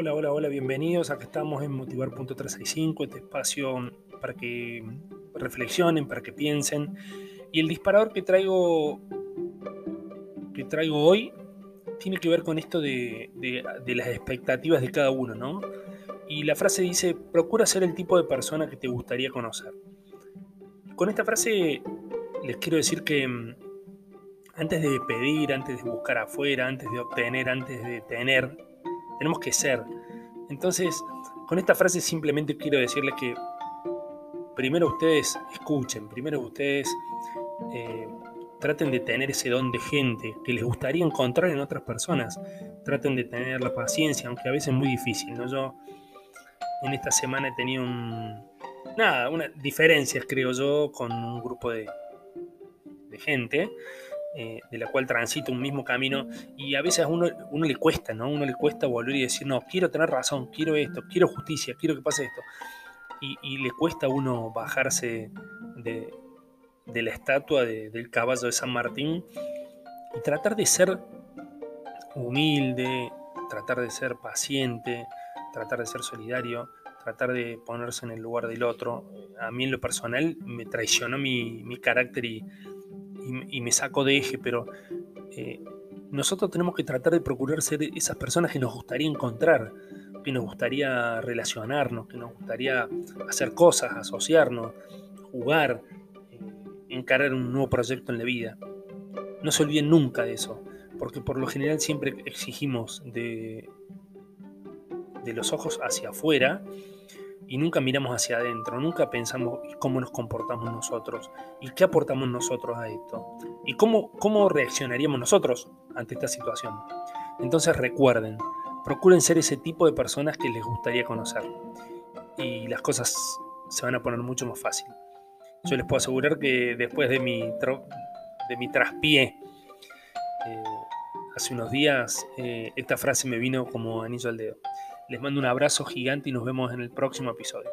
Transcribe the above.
Hola, hola, hola, bienvenidos. Acá estamos en Motivar.365, este espacio para que reflexionen, para que piensen. Y el disparador que traigo, que traigo hoy tiene que ver con esto de, de las expectativas de cada uno, ¿no? Y la frase dice, procura ser el tipo de persona que te gustaría conocer. Con esta frase les quiero decir que mm, antes de pedir, antes de buscar afuera, antes de obtener, antes de tener, tenemos que ser. Entonces, con esta frase simplemente quiero decirles que primero ustedes escuchen, primero ustedes eh, traten de tener ese don de gente que les gustaría encontrar en otras personas. Traten de tener la paciencia, aunque a veces es muy difícil. Yo en esta semana he tenido un, nada, unas diferencias, creo yo, con un grupo de gente eh, de la cual transita un mismo camino y a veces a uno, uno le cuesta, ¿no? uno le cuesta volver y decir, no, quiero tener razón, quiero esto, quiero justicia, quiero que pase esto. Y, le cuesta a uno bajarse de, la estatua del caballo de San Martín y tratar de ser humilde, tratar de ser paciente, tratar de ser solidario, tratar de ponerse en el lugar del otro. A mí en lo personal me traicionó mi, mi carácter y, y, me saco de eje, pero eh, nosotros tenemos que tratar de procurar ser esas personas que nos gustaría encontrar, que nos gustaría relacionarnos, que nos gustaría hacer cosas, asociarnos, jugar, eh, encarar un nuevo proyecto en la vida. No se olviden nunca de eso, porque por lo general siempre exigimos de, de los ojos hacia afuera y nunca miramos hacia adentro, nunca pensamos cómo nos comportamos nosotros y qué aportamos nosotros a esto y cómo, cómo reaccionaríamos nosotros ante esta situación. Entonces recuerden, procuren ser ese tipo de personas que les gustaría conocer y las cosas se van a poner mucho más fácil. Yo les puedo asegurar que después de mi, de mi traspié eh, hace unos días, eh, esta frase me vino como anillo al dedo. Les mando un abrazo gigante y nos vemos en el próximo episodio.